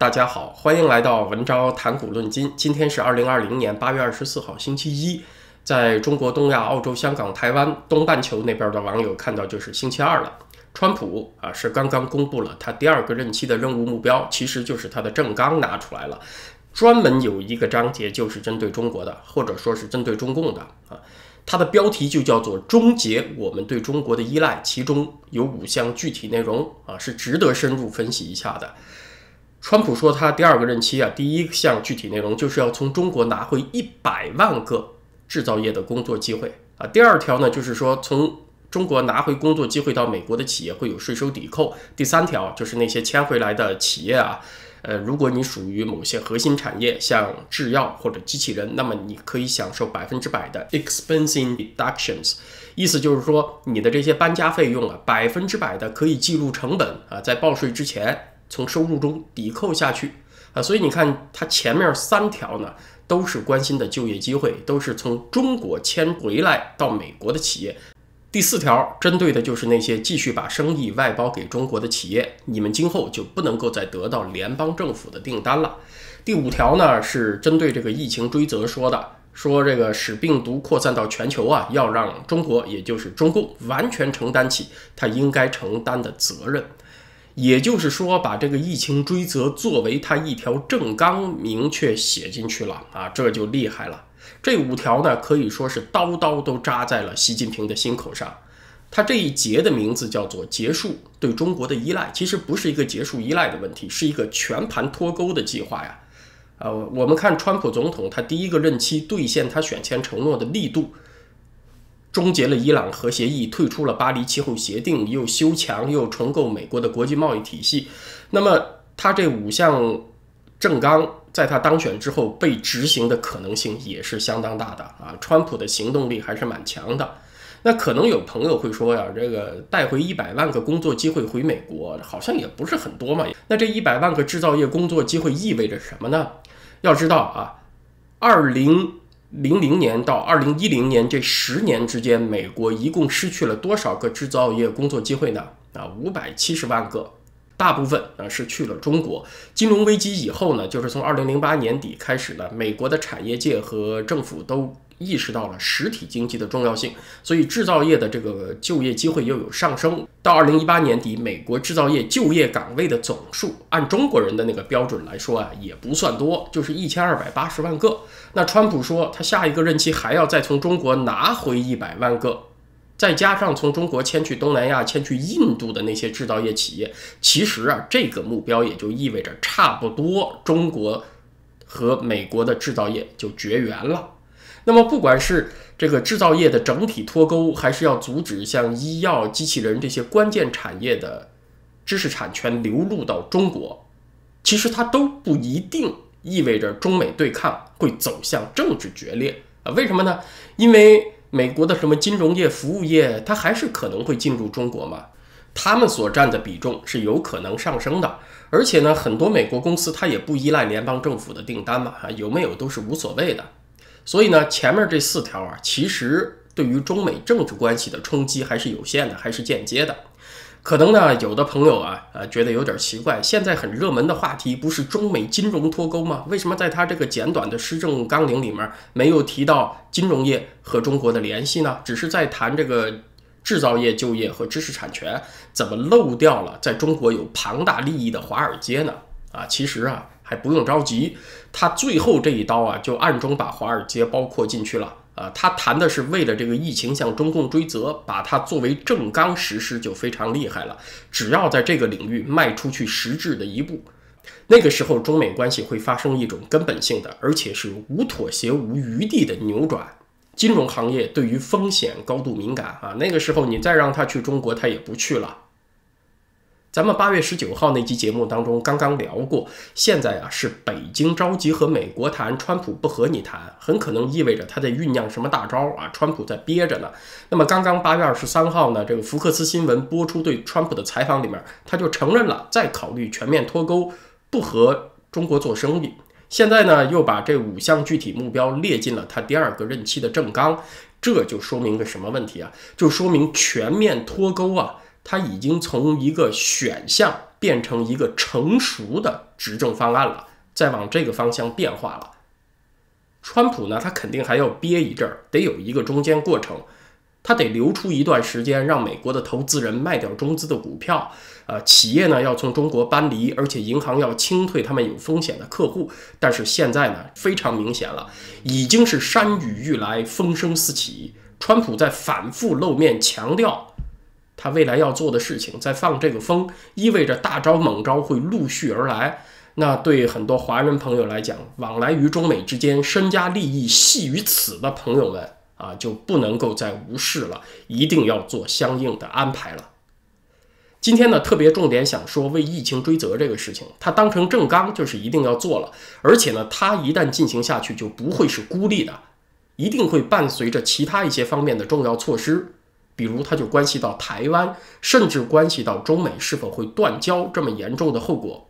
大家好，欢迎来到文昭谈股论今。今天是二零二零年八月二十四号，星期一。在中国、东亚、澳洲、香港、台湾、东半球那边的网友看到就是星期二了。川普啊是刚刚公布了他第二个任期的任务目标，其实就是他的政纲拿出来了，专门有一个章节就是针对中国的，或者说是针对中共的啊。它的标题就叫做“终结我们对中国的依赖”，其中有五项具体内容啊，是值得深入分析一下的。川普说，他第二个任期啊，第一项具体内容就是要从中国拿回一百万个制造业的工作机会啊。第二条呢，就是说从中国拿回工作机会到美国的企业会有税收抵扣。第三条就是那些迁回来的企业啊，呃，如果你属于某些核心产业，像制药或者机器人，那么你可以享受百分之百的 expensing deductions，意思就是说你的这些搬家费用啊，百分之百的可以计入成本啊，在报税之前。从收入中抵扣下去啊，所以你看它前面三条呢，都是关心的就业机会，都是从中国迁回来到美国的企业。第四条针对的就是那些继续把生意外包给中国的企业，你们今后就不能够再得到联邦政府的订单了。第五条呢是针对这个疫情追责说的，说这个使病毒扩散到全球啊，要让中国也就是中共完全承担起他应该承担的责任。也就是说，把这个疫情追责作为他一条正纲，明确写进去了啊，这就厉害了。这五条呢，可以说是刀刀都扎在了习近平的心口上。他这一节的名字叫做“结束对中国的依赖”，其实不是一个结束依赖的问题，是一个全盘脱钩的计划呀。呃，我们看川普总统他第一个任期兑现他选前承诺的力度。终结了伊朗核协议，退出了巴黎气候协定，又修墙又重构美国的国际贸易体系。那么，他这五项政纲在他当选之后被执行的可能性也是相当大的啊！川普的行动力还是蛮强的。那可能有朋友会说呀，这个带回一百万个工作机会回美国，好像也不是很多嘛。那这一百万个制造业工作机会意味着什么呢？要知道啊，二零。零零年到二零一零年这十年之间，美国一共失去了多少个制造业工作机会呢？啊，五百七十万个，大部分啊是去了中国。金融危机以后呢，就是从二零零八年底开始呢，美国的产业界和政府都。意识到了实体经济的重要性，所以制造业的这个就业机会又有上升。到二零一八年底，美国制造业就业岗位的总数，按中国人的那个标准来说啊，也不算多，就是一千二百八十万个。那川普说，他下一个任期还要再从中国拿回一百万个，再加上从中国迁去东南亚、迁去印度的那些制造业企业，其实啊，这个目标也就意味着差不多中国和美国的制造业就绝缘了。那么，不管是这个制造业的整体脱钩，还是要阻止像医药、机器人这些关键产业的知识产权流入到中国，其实它都不一定意味着中美对抗会走向政治决裂啊？为什么呢？因为美国的什么金融业、服务业，它还是可能会进入中国嘛，他们所占的比重是有可能上升的。而且呢，很多美国公司它也不依赖联邦政府的订单嘛，啊，有没有都是无所谓的。所以呢，前面这四条啊，其实对于中美政治关系的冲击还是有限的，还是间接的。可能呢，有的朋友啊，呃，觉得有点奇怪，现在很热门的话题不是中美金融脱钩吗？为什么在他这个简短的施政纲领里面没有提到金融业和中国的联系呢？只是在谈这个制造业就业和知识产权，怎么漏掉了在中国有庞大利益的华尔街呢？啊，其实啊。还不用着急，他最后这一刀啊，就暗中把华尔街包括进去了啊。他谈的是为了这个疫情向中共追责，把它作为正纲实施就非常厉害了。只要在这个领域迈出去实质的一步，那个时候中美关系会发生一种根本性的，而且是无妥协、无余地的扭转。金融行业对于风险高度敏感啊，那个时候你再让他去中国，他也不去了。咱们八月十九号那期节目当中刚刚聊过，现在啊是北京着急和美国谈，川普不和你谈，很可能意味着他在酝酿什么大招啊，川普在憋着呢。那么刚刚八月二十三号呢，这个福克斯新闻播出对川普的采访里面，他就承认了在考虑全面脱钩，不和中国做生意。现在呢又把这五项具体目标列进了他第二个任期的政纲，这就说明个什么问题啊？就说明全面脱钩啊。它已经从一个选项变成一个成熟的执政方案了，再往这个方向变化了。川普呢，他肯定还要憋一阵儿，得有一个中间过程。他得留出一段时间，让美国的投资人卖掉中资的股票，呃，企业呢要从中国搬离，而且银行要清退他们有风险的客户。但是现在呢，非常明显了，已经是山雨欲来风声四起。川普在反复露面强调，他未来要做的事情，在放这个风，意味着大招猛招会陆续而来。那对很多华人朋友来讲，往来于中美之间，身家利益系于此的朋友们。啊，就不能够再无视了，一定要做相应的安排了。今天呢，特别重点想说为疫情追责这个事情，它当成正纲就是一定要做了，而且呢，它一旦进行下去就不会是孤立的，一定会伴随着其他一些方面的重要措施，比如它就关系到台湾，甚至关系到中美是否会断交这么严重的后果。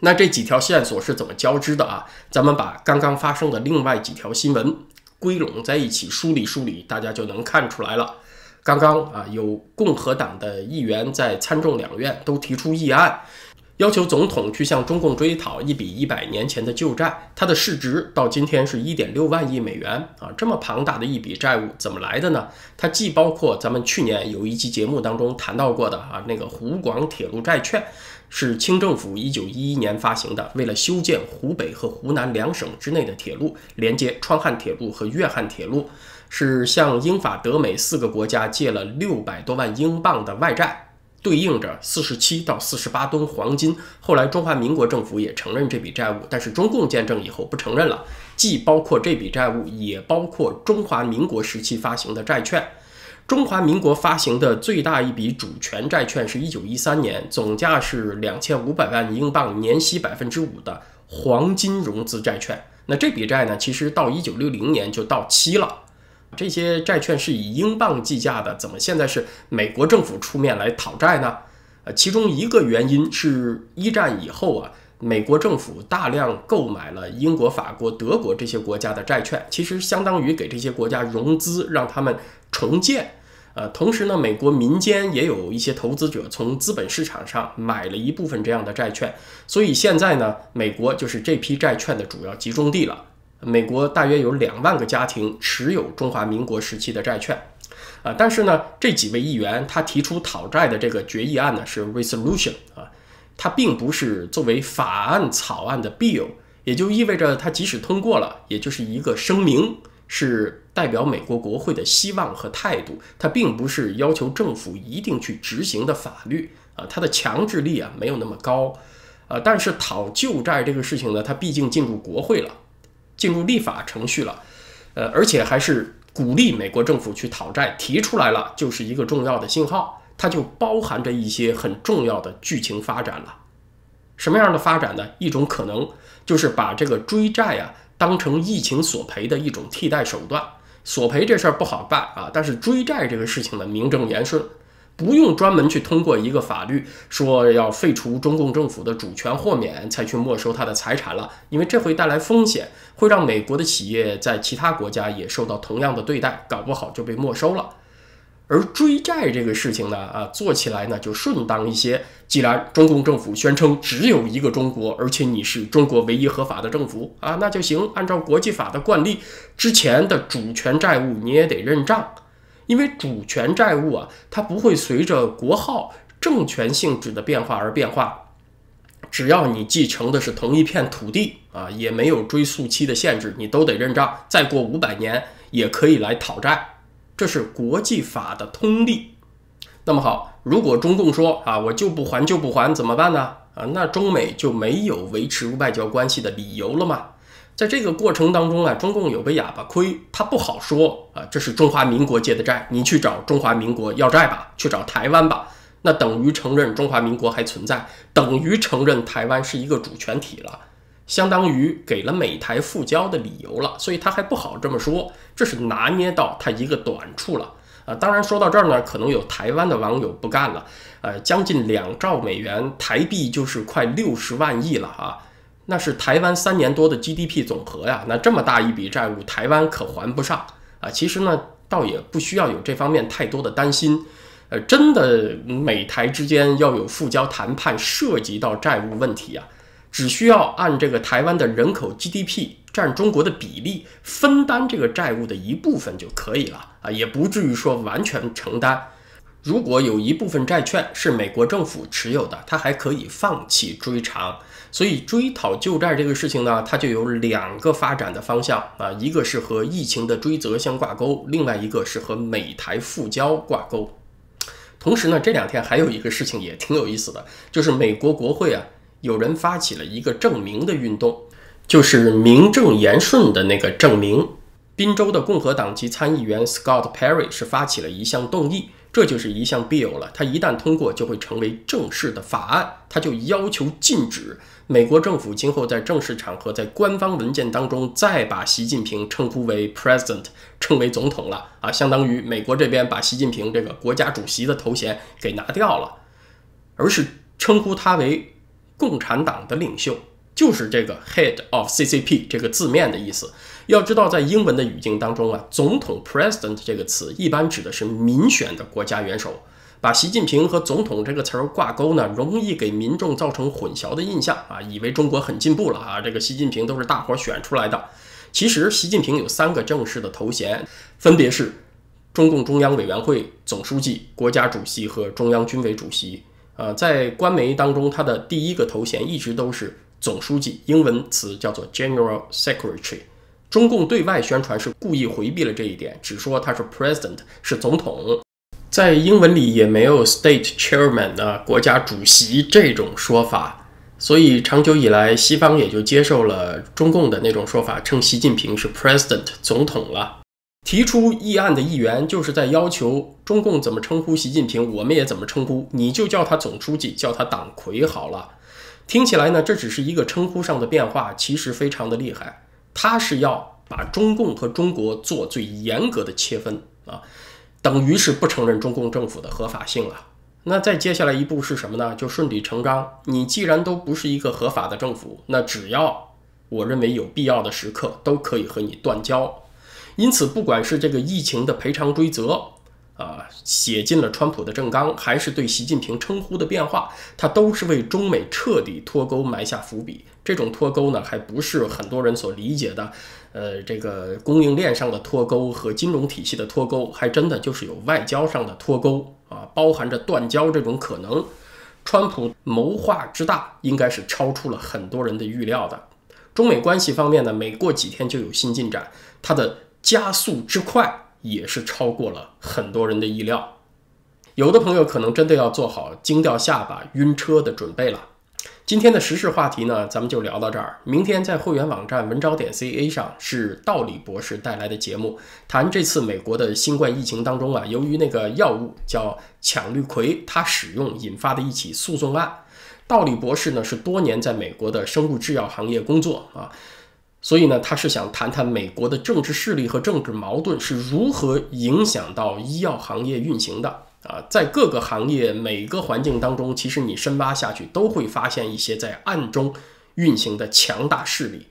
那这几条线索是怎么交织的啊？咱们把刚刚发生的另外几条新闻。归拢在一起梳理梳理，大家就能看出来了。刚刚啊，有共和党的议员在参众两院都提出议案，要求总统去向中共追讨一笔一百年前的旧债，它的市值到今天是一点六万亿美元啊！这么庞大的一笔债务怎么来的呢？它既包括咱们去年有一期节目当中谈到过的啊那个湖广铁路债券。是清政府一九一一年发行的，为了修建湖北和湖南两省之内的铁路，连接川汉铁路和粤汉铁路，是向英法德美四个国家借了六百多万英镑的外债，对应着四十七到四十八吨黄金。后来中华民国政府也承认这笔债务，但是中共建政以后不承认了，既包括这笔债务，也包括中华民国时期发行的债券。中华民国发行的最大一笔主权债券是一九一三年，总价是两千五百万英镑，年息百分之五的黄金融资债券。那这笔债呢，其实到一九六零年就到期了。这些债券是以英镑计价的，怎么现在是美国政府出面来讨债呢？呃，其中一个原因是一战以后啊，美国政府大量购买了英国、法国、德国这些国家的债券，其实相当于给这些国家融资，让他们重建。呃，同时呢，美国民间也有一些投资者从资本市场上买了一部分这样的债券，所以现在呢，美国就是这批债券的主要集中地了。美国大约有两万个家庭持有中华民国时期的债券，啊，但是呢，这几位议员他提出讨债的这个决议案呢是 resolution 啊，它并不是作为法案草案的 bill，也就意味着它即使通过了，也就是一个声明。是代表美国国会的希望和态度，它并不是要求政府一定去执行的法律啊，它的强制力啊没有那么高，呃，但是讨旧债这个事情呢，它毕竟进入国会了，进入立法程序了，呃，而且还是鼓励美国政府去讨债，提出来了就是一个重要的信号，它就包含着一些很重要的剧情发展了。什么样的发展呢？一种可能就是把这个追债啊。当成疫情索赔的一种替代手段，索赔这事儿不好办啊，但是追债这个事情呢，名正言顺，不用专门去通过一个法律说要废除中共政府的主权豁免才去没收他的财产了，因为这会带来风险，会让美国的企业在其他国家也受到同样的对待，搞不好就被没收了。而追债这个事情呢，啊，做起来呢就顺当一些。既然中共政府宣称只有一个中国，而且你是中国唯一合法的政府啊，那就行。按照国际法的惯例，之前的主权债务你也得认账，因为主权债务啊，它不会随着国号、政权性质的变化而变化。只要你继承的是同一片土地啊，也没有追溯期的限制，你都得认账。再过五百年也可以来讨债。这是国际法的通例。那么好，如果中共说啊，我就不还就不还，怎么办呢？啊，那中美就没有维持外交关系的理由了吗？在这个过程当中啊，中共有个哑巴亏，他不好说啊，这是中华民国借的债，你去找中华民国要债吧，去找台湾吧，那等于承认中华民国还存在，等于承认台湾是一个主权体了。相当于给了美台复交的理由了，所以他还不好这么说，这是拿捏到他一个短处了啊。当然说到这儿呢，可能有台湾的网友不干了，呃，将近两兆美元，台币就是快六十万亿了啊，那是台湾三年多的 GDP 总和呀，那这么大一笔债务，台湾可还不上啊。其实呢，倒也不需要有这方面太多的担心，呃，真的美台之间要有复交谈判，涉及到债务问题啊，只需要按这个台湾的人口 GDP 占中国的比例分担这个债务的一部分就可以了啊，也不至于说完全承担。如果有一部分债券是美国政府持有的，它还可以放弃追偿。所以追讨旧债这个事情呢，它就有两个发展的方向啊，一个是和疫情的追责相挂钩，另外一个是和美台复交挂钩。同时呢，这两天还有一个事情也挺有意思的，就是美国国会啊，有人发起了一个证明的运动，就是名正言顺的那个证明。宾州的共和党籍参议员 Scott Perry 是发起了一项动议。这就是一项 bill 了，它一旦通过，就会成为正式的法案。它就要求禁止美国政府今后在正式场合、在官方文件当中再把习近平称呼为 president，称为总统了啊，相当于美国这边把习近平这个国家主席的头衔给拿掉了，而是称呼他为共产党的领袖。就是这个 head of CCP 这个字面的意思。要知道，在英文的语境当中啊，总统 president 这个词一般指的是民选的国家元首。把习近平和总统这个词儿挂钩呢，容易给民众造成混淆的印象啊，以为中国很进步了啊，这个习近平都是大伙选出来的。其实，习近平有三个正式的头衔，分别是中共中央委员会总书记、国家主席和中央军委主席。呃，在官媒当中，他的第一个头衔一直都是。总书记，英文词叫做 General Secretary。中共对外宣传是故意回避了这一点，只说他是 President，是总统。在英文里也没有 State Chairman 啊，国家主席这种说法。所以长久以来，西方也就接受了中共的那种说法，称习近平是 President，总统了。提出议案的议员就是在要求中共怎么称呼习近平，我们也怎么称呼，你就叫他总书记，叫他党魁好了。听起来呢，这只是一个称呼上的变化，其实非常的厉害。他是要把中共和中国做最严格的切分啊，等于是不承认中共政府的合法性了。那再接下来一步是什么呢？就顺理成章，你既然都不是一个合法的政府，那只要我认为有必要的时刻，都可以和你断交。因此，不管是这个疫情的赔偿追责。啊，写进了川普的政纲，还是对习近平称呼的变化，他都是为中美彻底脱钩埋下伏笔。这种脱钩呢，还不是很多人所理解的，呃，这个供应链上的脱钩和金融体系的脱钩，还真的就是有外交上的脱钩啊，包含着断交这种可能。川普谋划之大，应该是超出了很多人的预料的。中美关系方面呢，每过几天就有新进展，它的加速之快。也是超过了很多人的意料，有的朋友可能真的要做好惊掉下巴、晕车的准备了。今天的时事话题呢，咱们就聊到这儿。明天在会员网站文昭点 ca 上是道理博士带来的节目，谈这次美国的新冠疫情当中啊，由于那个药物叫羟氯喹，它使用引发的一起诉讼案。道理博士呢是多年在美国的生物制药行业工作啊。所以呢，他是想谈谈美国的政治势力和政治矛盾是如何影响到医药行业运行的啊。在各个行业每个环境当中，其实你深挖下去都会发现一些在暗中运行的强大势力。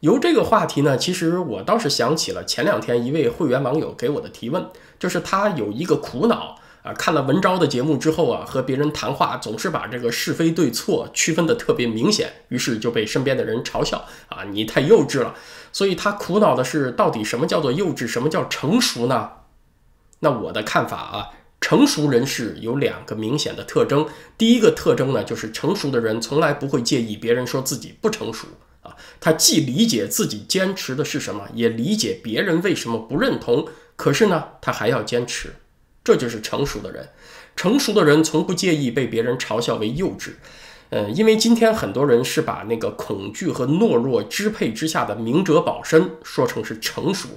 由这个话题呢，其实我倒是想起了前两天一位会员网友给我的提问，就是他有一个苦恼。啊，看了文昭的节目之后啊，和别人谈话总是把这个是非对错区分的特别明显，于是就被身边的人嘲笑啊，你太幼稚了。所以他苦恼的是，到底什么叫做幼稚，什么叫成熟呢？那我的看法啊，成熟人士有两个明显的特征。第一个特征呢，就是成熟的人从来不会介意别人说自己不成熟啊，他既理解自己坚持的是什么，也理解别人为什么不认同，可是呢，他还要坚持。这就是成熟的人，成熟的人从不介意被别人嘲笑为幼稚，嗯，因为今天很多人是把那个恐惧和懦弱支配之下的明哲保身说成是成熟，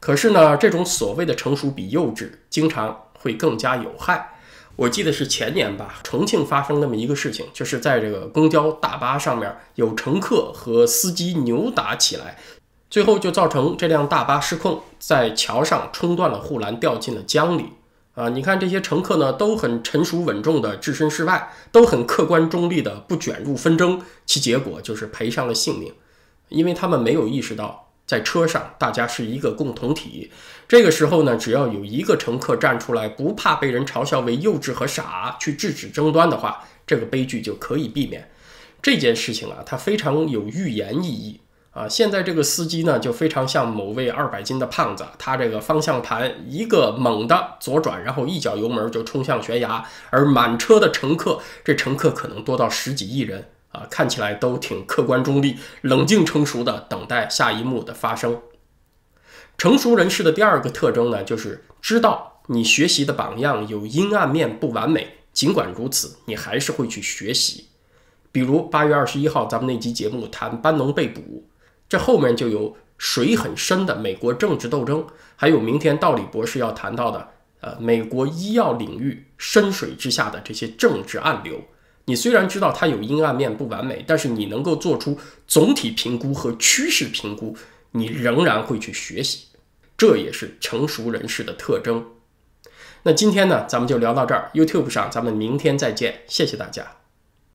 可是呢，这种所谓的成熟比幼稚经常会更加有害。我记得是前年吧，重庆发生那么一个事情，就是在这个公交大巴上面有乘客和司机扭打起来。最后就造成这辆大巴失控，在桥上冲断了护栏，掉进了江里。啊，你看这些乘客呢，都很成熟稳重的置身事外，都很客观中立的不卷入纷争，其结果就是赔上了性命，因为他们没有意识到在车上，大家是一个共同体。这个时候呢，只要有一个乘客站出来，不怕被人嘲笑为幼稚和傻，去制止争端的话，这个悲剧就可以避免。这件事情啊，它非常有预言意义啊。现在这个司机呢，就非常像某位二百斤的胖子，他这个方向盘一个猛的左转，然后一脚油门就冲向悬崖，而满车的乘客，这乘客可能多到十几亿人。啊，看起来都挺客观中立、冷静成熟的，等待下一幕的发生。成熟人士的第二个特征呢，就是知道你学习的榜样有阴暗面、不完美，尽管如此，你还是会去学习。比如八月二十一号咱们那集节目谈班农被捕，这后面就有水很深的美国政治斗争，还有明天道理博士要谈到的，呃，美国医药领域深水之下的这些政治暗流。你虽然知道它有阴暗面、不完美，但是你能够做出总体评估和趋势评估，你仍然会去学习，这也是成熟人士的特征。那今天呢，咱们就聊到这儿。YouTube 上，咱们明天再见，谢谢大家。